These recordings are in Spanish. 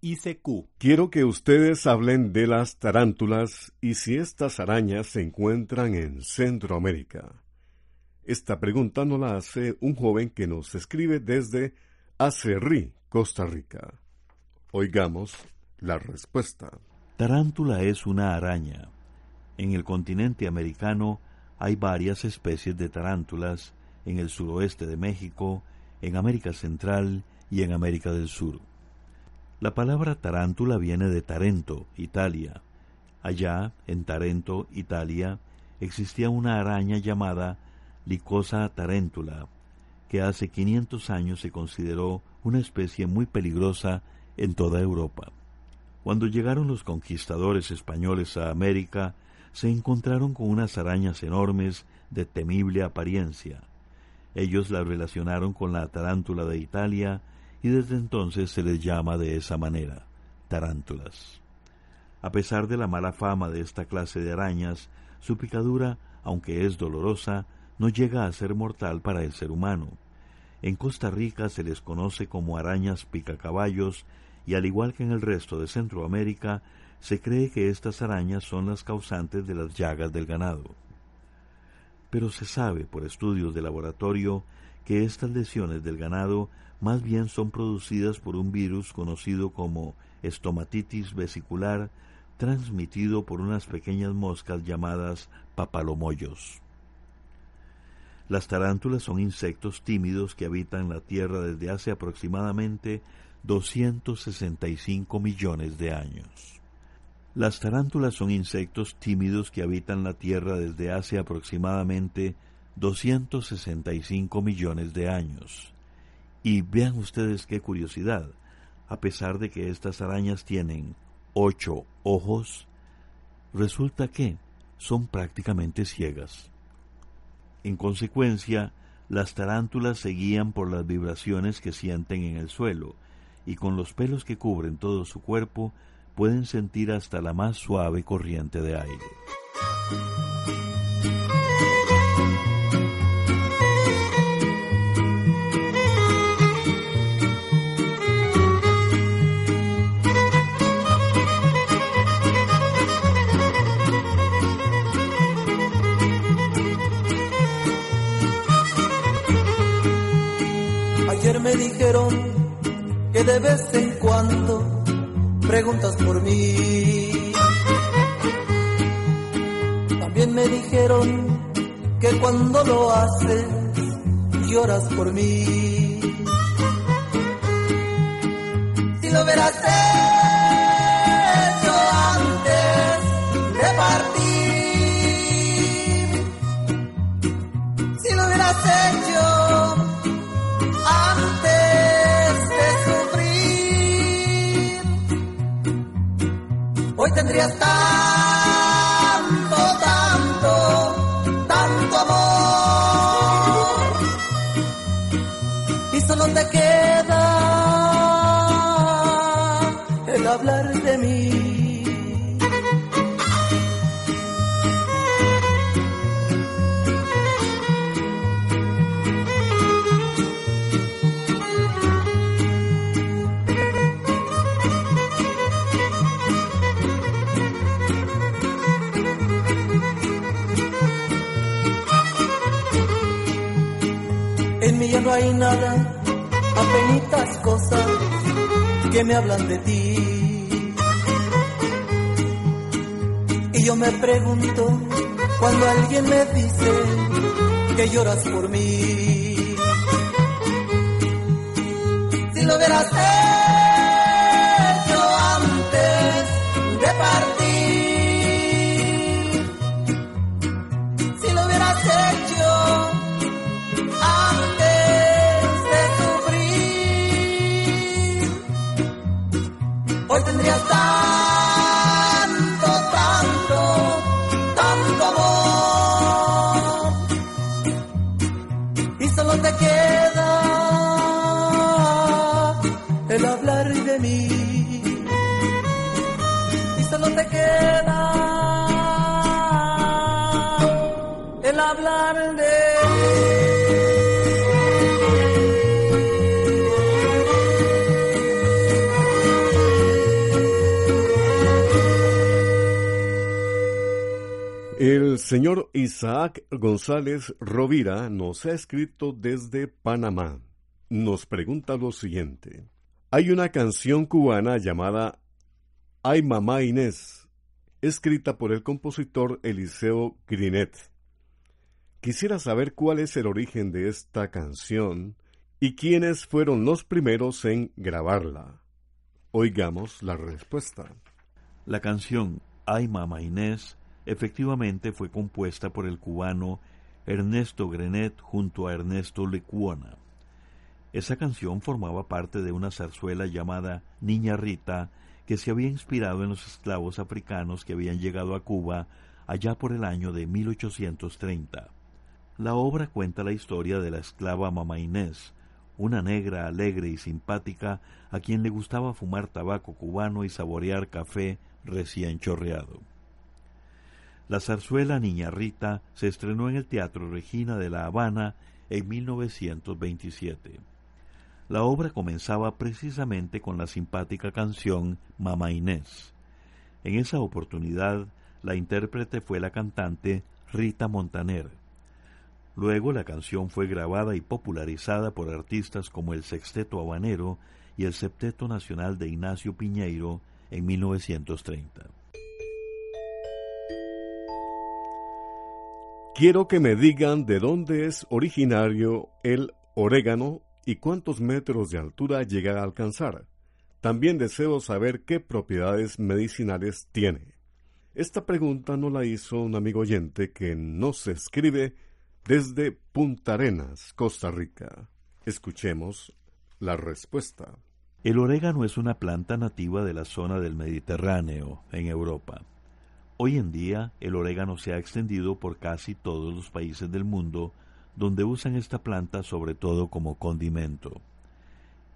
ICQ. Quiero que ustedes hablen de las tarántulas y si estas arañas se encuentran en Centroamérica. Esta pregunta nos la hace un joven que nos escribe desde Acerrí, Costa Rica. Oigamos la respuesta. Tarántula es una araña. En el continente americano hay varias especies de tarántulas en el suroeste de México, en América Central y en América del Sur. La palabra tarántula viene de Tarento, Italia. Allá, en Tarento, Italia, existía una araña llamada Licosa tarántula, que hace 500 años se consideró una especie muy peligrosa en toda Europa. Cuando llegaron los conquistadores españoles a América, se encontraron con unas arañas enormes de temible apariencia. Ellos la relacionaron con la tarántula de Italia y desde entonces se les llama de esa manera, tarántulas. A pesar de la mala fama de esta clase de arañas, su picadura, aunque es dolorosa, no llega a ser mortal para el ser humano. En Costa Rica se les conoce como arañas picacaballos y al igual que en el resto de Centroamérica, se cree que estas arañas son las causantes de las llagas del ganado. Pero se sabe por estudios de laboratorio que estas lesiones del ganado más bien son producidas por un virus conocido como estomatitis vesicular, transmitido por unas pequeñas moscas llamadas papalomoyos. Las tarántulas son insectos tímidos que habitan la Tierra desde hace aproximadamente 265 millones de años. Las tarántulas son insectos tímidos que habitan la Tierra desde hace aproximadamente 265 millones de años. Y vean ustedes qué curiosidad, a pesar de que estas arañas tienen ocho ojos, resulta que son prácticamente ciegas. En consecuencia, las tarántulas se guían por las vibraciones que sienten en el suelo, y con los pelos que cubren todo su cuerpo pueden sentir hasta la más suave corriente de aire. Dijeron que de vez en cuando preguntas por mí. También me dijeron que cuando lo haces lloras por mí. Si lo hubieras no hay nada, apenitas cosas que me hablan de ti. Y yo me pregunto, cuando alguien me dice que lloras por mí, si lo hubieras señor Isaac González Rovira nos ha escrito desde Panamá. Nos pregunta lo siguiente. Hay una canción cubana llamada Ay Mamá Inés, escrita por el compositor Eliseo Grinet. Quisiera saber cuál es el origen de esta canción y quiénes fueron los primeros en grabarla. Oigamos la respuesta. La canción Ay Mamá Inés efectivamente fue compuesta por el cubano Ernesto Grenet junto a Ernesto Lecuona. Esa canción formaba parte de una zarzuela llamada Niña Rita, que se había inspirado en los esclavos africanos que habían llegado a Cuba allá por el año de 1830. La obra cuenta la historia de la esclava Mamá Inés, una negra alegre y simpática a quien le gustaba fumar tabaco cubano y saborear café recién chorreado. La zarzuela Niña Rita se estrenó en el Teatro Regina de La Habana en 1927. La obra comenzaba precisamente con la simpática canción Mamá Inés. En esa oportunidad, la intérprete fue la cantante Rita Montaner. Luego la canción fue grabada y popularizada por artistas como el Sexteto Habanero y el Septeto Nacional de Ignacio Piñeiro en 1930. Quiero que me digan de dónde es originario el orégano y cuántos metros de altura llega a alcanzar. También deseo saber qué propiedades medicinales tiene. Esta pregunta no la hizo un amigo oyente que nos escribe desde Punta Arenas, Costa Rica. Escuchemos la respuesta. El orégano es una planta nativa de la zona del Mediterráneo, en Europa. Hoy en día el orégano se ha extendido por casi todos los países del mundo donde usan esta planta sobre todo como condimento.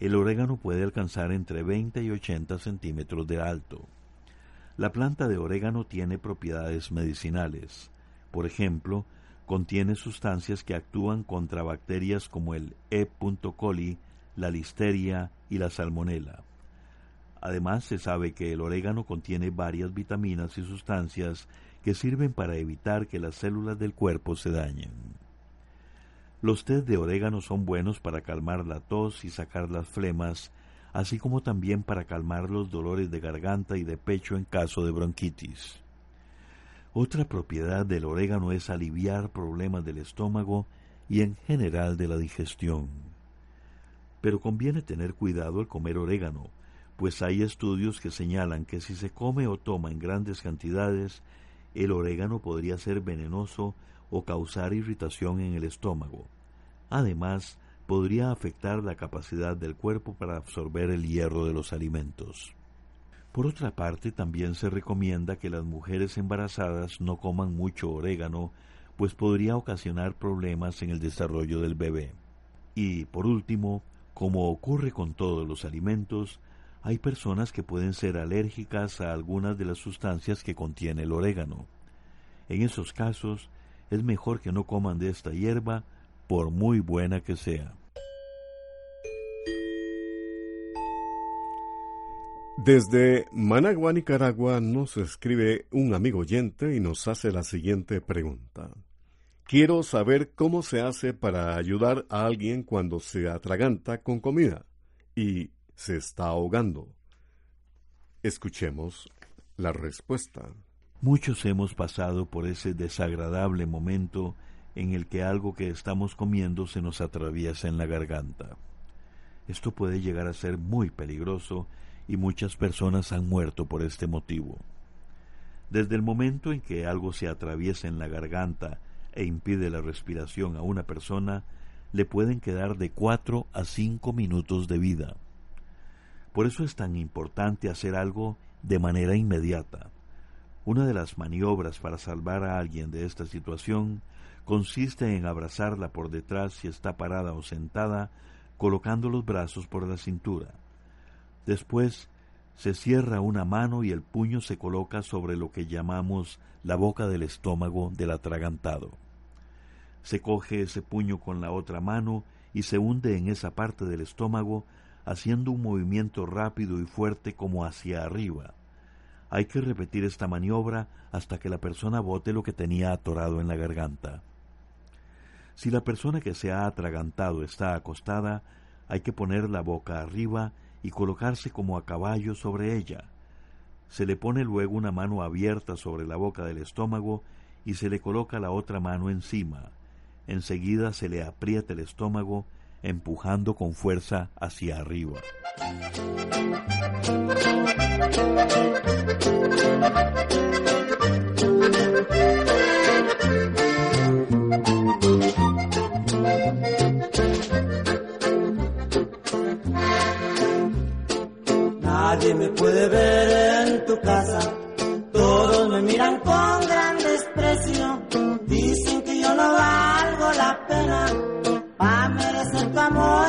El orégano puede alcanzar entre 20 y 80 centímetros de alto. La planta de orégano tiene propiedades medicinales. Por ejemplo, contiene sustancias que actúan contra bacterias como el E. coli, la listeria y la salmonela. Además, se sabe que el orégano contiene varias vitaminas y sustancias que sirven para evitar que las células del cuerpo se dañen. Los tés de orégano son buenos para calmar la tos y sacar las flemas, así como también para calmar los dolores de garganta y de pecho en caso de bronquitis. Otra propiedad del orégano es aliviar problemas del estómago y en general de la digestión. Pero conviene tener cuidado al comer orégano, pues hay estudios que señalan que si se come o toma en grandes cantidades, el orégano podría ser venenoso o causar irritación en el estómago. Además, podría afectar la capacidad del cuerpo para absorber el hierro de los alimentos. Por otra parte, también se recomienda que las mujeres embarazadas no coman mucho orégano, pues podría ocasionar problemas en el desarrollo del bebé. Y, por último, como ocurre con todos los alimentos, hay personas que pueden ser alérgicas a algunas de las sustancias que contiene el orégano. En esos casos, es mejor que no coman de esta hierba, por muy buena que sea. Desde Managua, Nicaragua, nos escribe un amigo oyente y nos hace la siguiente pregunta. Quiero saber cómo se hace para ayudar a alguien cuando se atraganta con comida y se está ahogando. Escuchemos la respuesta. Muchos hemos pasado por ese desagradable momento en el que algo que estamos comiendo se nos atraviesa en la garganta. Esto puede llegar a ser muy peligroso y muchas personas han muerto por este motivo. Desde el momento en que algo se atraviesa en la garganta e impide la respiración a una persona, le pueden quedar de cuatro a cinco minutos de vida. Por eso es tan importante hacer algo de manera inmediata. Una de las maniobras para salvar a alguien de esta situación consiste en abrazarla por detrás si está parada o sentada, colocando los brazos por la cintura. Después se cierra una mano y el puño se coloca sobre lo que llamamos la boca del estómago del atragantado. Se coge ese puño con la otra mano y se hunde en esa parte del estómago haciendo un movimiento rápido y fuerte como hacia arriba. Hay que repetir esta maniobra hasta que la persona bote lo que tenía atorado en la garganta. Si la persona que se ha atragantado está acostada, hay que poner la boca arriba y colocarse como a caballo sobre ella. Se le pone luego una mano abierta sobre la boca del estómago y se le coloca la otra mano encima. Enseguida se le aprieta el estómago empujando con fuerza hacia arriba. Nadie me puede ver en tu casa, todos me miran con gran desprecio, dicen que yo no valgo la pena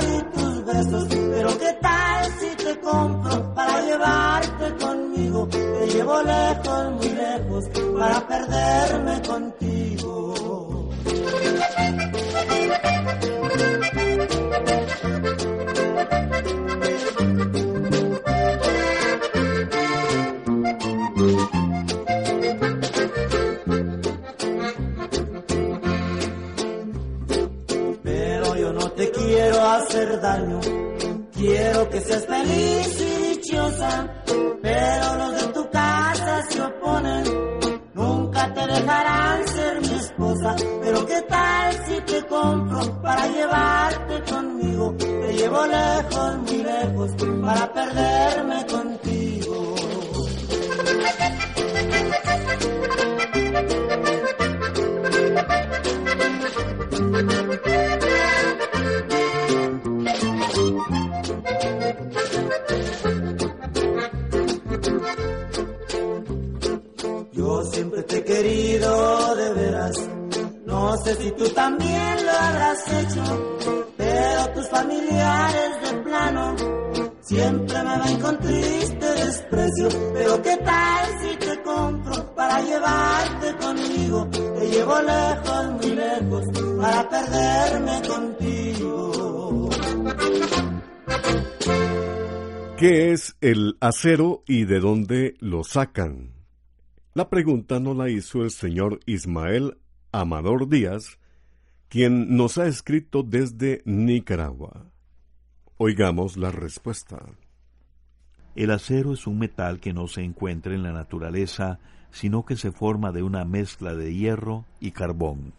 y tus besos. Pero qué tal si te compro para llevarte conmigo. Te llevo lejos, muy lejos, para perderme contigo. Quiero que seas feliz desprecio. Pero qué tal si te compro para llevarte conmigo, te llevo lejos, muy lejos, para perderme contigo. ¿Qué es el acero y de dónde lo sacan? La pregunta no la hizo el señor Ismael Amador Díaz, quien nos ha escrito desde Nicaragua. Oigamos la respuesta. El acero es un metal que no se encuentra en la naturaleza, sino que se forma de una mezcla de hierro y carbón.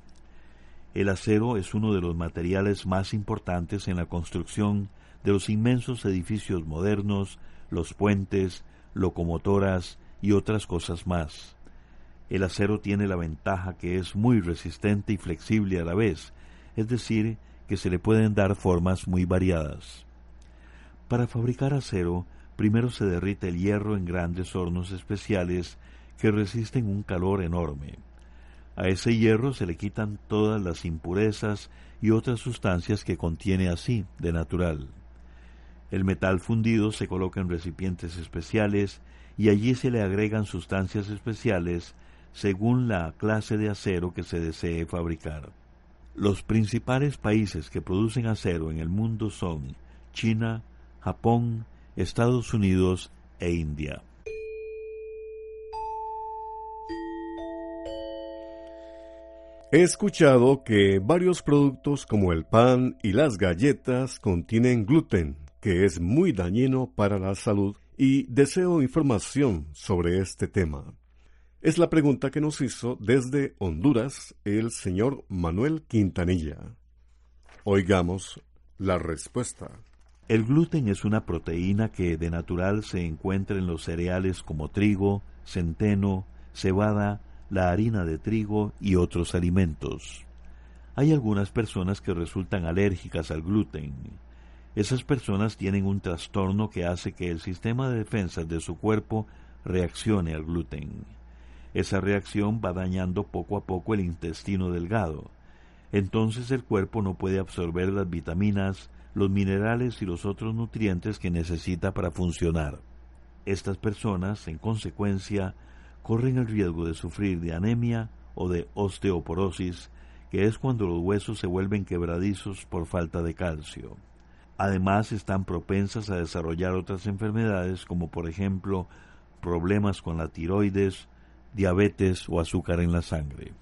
El acero es uno de los materiales más importantes en la construcción de los inmensos edificios modernos, los puentes, locomotoras, y otras cosas más. El acero tiene la ventaja que es muy resistente y flexible a la vez, es decir, que se le pueden dar formas muy variadas. Para fabricar acero, primero se derrite el hierro en grandes hornos especiales que resisten un calor enorme. A ese hierro se le quitan todas las impurezas y otras sustancias que contiene así, de natural. El metal fundido se coloca en recipientes especiales y allí se le agregan sustancias especiales según la clase de acero que se desee fabricar. Los principales países que producen acero en el mundo son China, Japón, Estados Unidos e India. He escuchado que varios productos como el pan y las galletas contienen gluten, que es muy dañino para la salud y deseo información sobre este tema. Es la pregunta que nos hizo desde Honduras el señor Manuel Quintanilla. Oigamos la respuesta. El gluten es una proteína que de natural se encuentra en los cereales como trigo, centeno, cebada, la harina de trigo y otros alimentos. Hay algunas personas que resultan alérgicas al gluten. Esas personas tienen un trastorno que hace que el sistema de defensa de su cuerpo reaccione al gluten. Esa reacción va dañando poco a poco el intestino delgado. Entonces el cuerpo no puede absorber las vitaminas, los minerales y los otros nutrientes que necesita para funcionar. Estas personas, en consecuencia, corren el riesgo de sufrir de anemia o de osteoporosis, que es cuando los huesos se vuelven quebradizos por falta de calcio. Además, están propensas a desarrollar otras enfermedades como por ejemplo problemas con la tiroides, diabetes o azúcar en la sangre.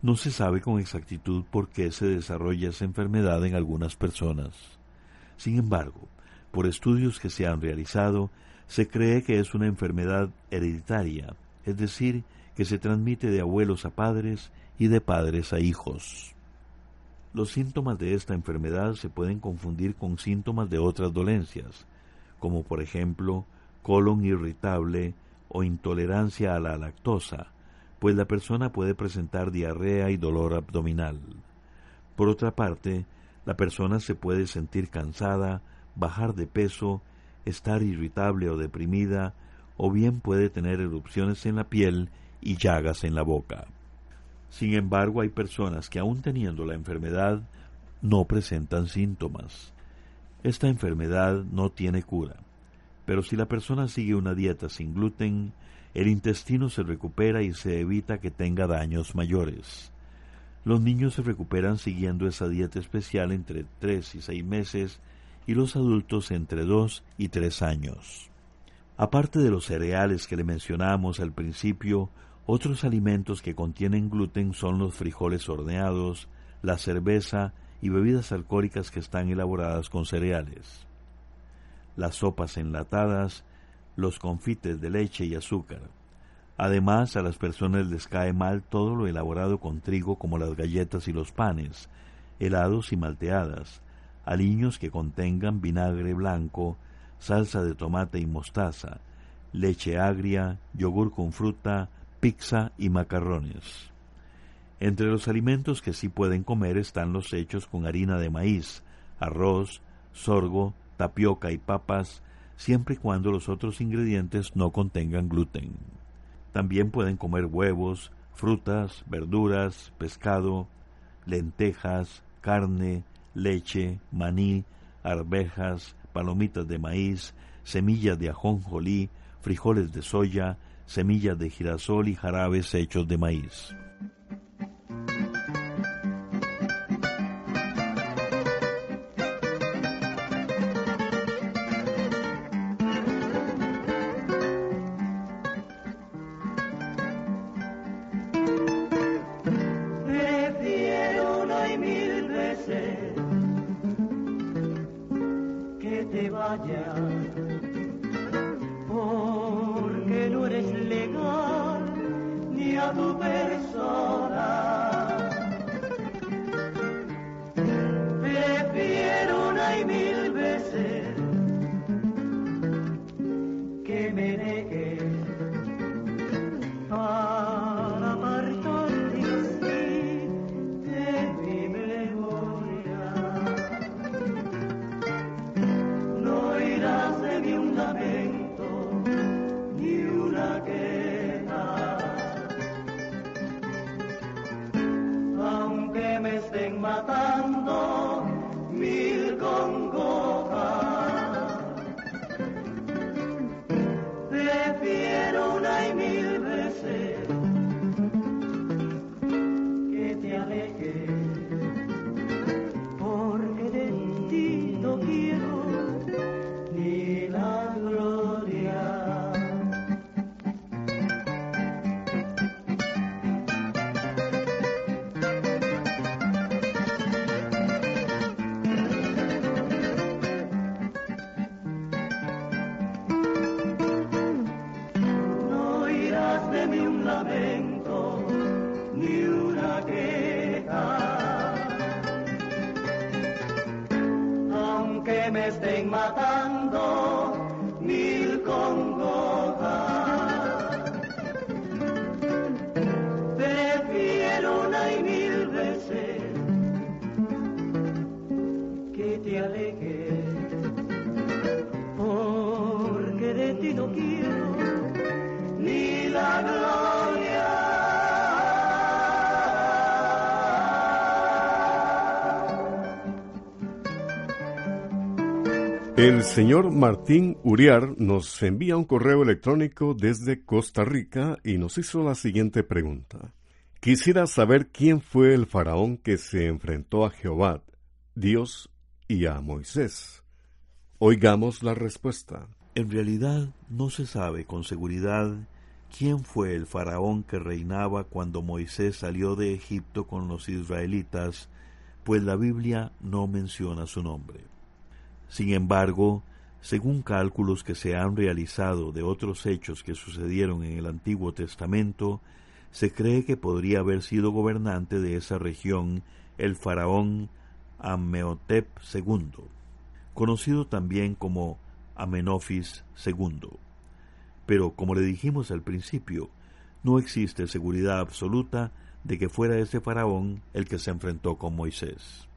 No se sabe con exactitud por qué se desarrolla esa enfermedad en algunas personas. Sin embargo, por estudios que se han realizado, se cree que es una enfermedad hereditaria, es decir, que se transmite de abuelos a padres y de padres a hijos. Los síntomas de esta enfermedad se pueden confundir con síntomas de otras dolencias, como por ejemplo colon irritable o intolerancia a la lactosa, pues la persona puede presentar diarrea y dolor abdominal. Por otra parte, la persona se puede sentir cansada, bajar de peso, estar irritable o deprimida, o bien puede tener erupciones en la piel y llagas en la boca. Sin embargo, hay personas que aun teniendo la enfermedad no presentan síntomas. Esta enfermedad no tiene cura, pero si la persona sigue una dieta sin gluten, el intestino se recupera y se evita que tenga daños mayores. Los niños se recuperan siguiendo esa dieta especial entre tres y seis meses y los adultos entre dos y tres años. Aparte de los cereales que le mencionamos al principio, otros alimentos que contienen gluten son los frijoles horneados, la cerveza y bebidas alcohólicas que están elaboradas con cereales, las sopas enlatadas, los confites de leche y azúcar. Además, a las personas les cae mal todo lo elaborado con trigo como las galletas y los panes, helados y malteadas, aliños que contengan vinagre blanco, salsa de tomate y mostaza, leche agria, yogur con fruta, pizza y macarrones. Entre los alimentos que sí pueden comer están los hechos con harina de maíz, arroz, sorgo, tapioca y papas, siempre y cuando los otros ingredientes no contengan gluten. También pueden comer huevos, frutas, verduras, pescado, lentejas, carne, leche, maní, arvejas, palomitas de maíz, semillas de ajonjolí, frijoles de soya, semillas de girasol y jarabes hechos de maíz. vaya. me estén matando mil con me estén matando mil congojas. Prefiero una y mil veces que te alejes, porque de ti no quiero ni la gloria. El señor Martín Uriar nos envía un correo electrónico desde Costa Rica y nos hizo la siguiente pregunta. Quisiera saber quién fue el faraón que se enfrentó a Jehová, Dios y a Moisés. Oigamos la respuesta. En realidad no se sabe con seguridad quién fue el faraón que reinaba cuando Moisés salió de Egipto con los israelitas, pues la Biblia no menciona su nombre. Sin embargo, según cálculos que se han realizado de otros hechos que sucedieron en el Antiguo Testamento, se cree que podría haber sido gobernante de esa región el faraón Amenhotep II, conocido también como Amenofis II. Pero, como le dijimos al principio, no existe seguridad absoluta de que fuera ese faraón el que se enfrentó con Moisés.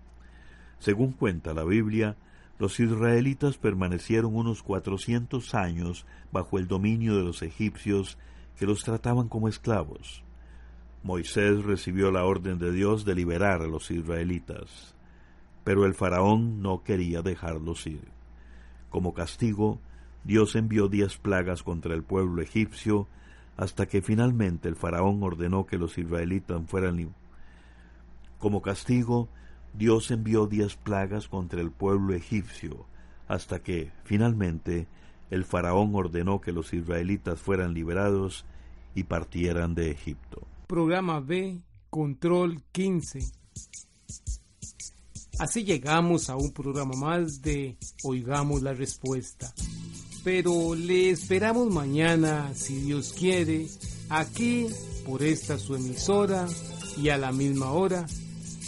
Según cuenta la Biblia, los israelitas permanecieron unos cuatrocientos años bajo el dominio de los egipcios que los trataban como esclavos. Moisés recibió la orden de Dios de liberar a los israelitas, pero el faraón no quería dejarlos ir. Como castigo, Dios envió diez plagas contra el pueblo egipcio hasta que finalmente el faraón ordenó que los israelitas fueran libres. Como castigo, Dios envió diez plagas contra el pueblo egipcio hasta que finalmente el faraón ordenó que los israelitas fueran liberados y partieran de Egipto. Programa B, Control 15. Así llegamos a un programa más de Oigamos la Respuesta. Pero le esperamos mañana, si Dios quiere, aquí por esta su emisora y a la misma hora.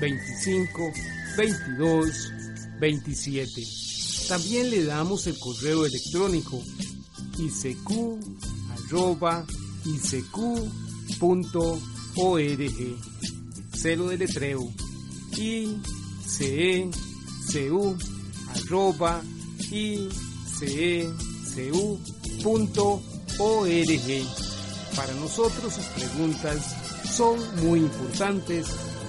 25 22 27. También le damos el correo electrónico icq.org. Celo de letreo icecu.org. Para nosotros sus preguntas son muy importantes